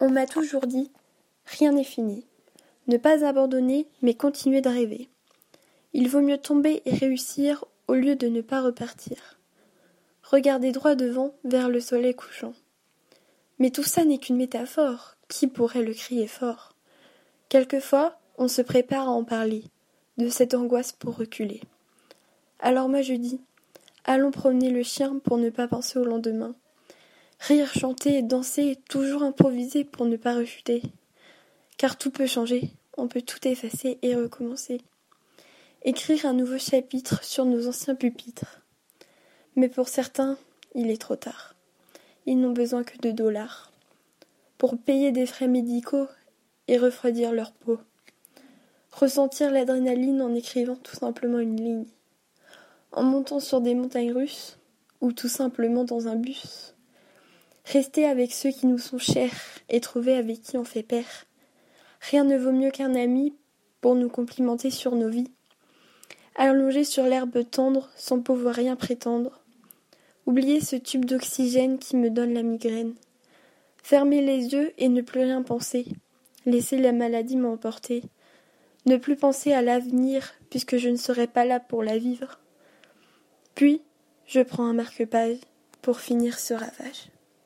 On m'a toujours dit rien n'est fini. Ne pas abandonner, mais continuer de rêver. Il vaut mieux tomber et réussir au lieu de ne pas repartir. Regarder droit devant vers le soleil couchant. Mais tout ça n'est qu'une métaphore. Qui pourrait le crier fort? Quelquefois, on se prépare à en parler, de cette angoisse pour reculer. Alors moi je dis Allons promener le chien pour ne pas penser au lendemain. Rire, chanter, danser, toujours improviser pour ne pas rechuter. Car tout peut changer, on peut tout effacer et recommencer. Écrire un nouveau chapitre sur nos anciens pupitres. Mais pour certains, il est trop tard. Ils n'ont besoin que de dollars pour payer des frais médicaux et refroidir leur peau. Ressentir l'adrénaline en écrivant tout simplement une ligne. En montant sur des montagnes russes ou tout simplement dans un bus. Rester avec ceux qui nous sont chers et trouver avec qui on fait pair. Rien ne vaut mieux qu'un ami pour nous complimenter sur nos vies. Allonger sur l'herbe tendre sans pouvoir rien prétendre. Oublier ce tube d'oxygène qui me donne la migraine. Fermer les yeux et ne plus rien penser. Laisser la maladie m'emporter. Ne plus penser à l'avenir puisque je ne serai pas là pour la vivre. Puis, je prends un marque-page pour finir ce ravage.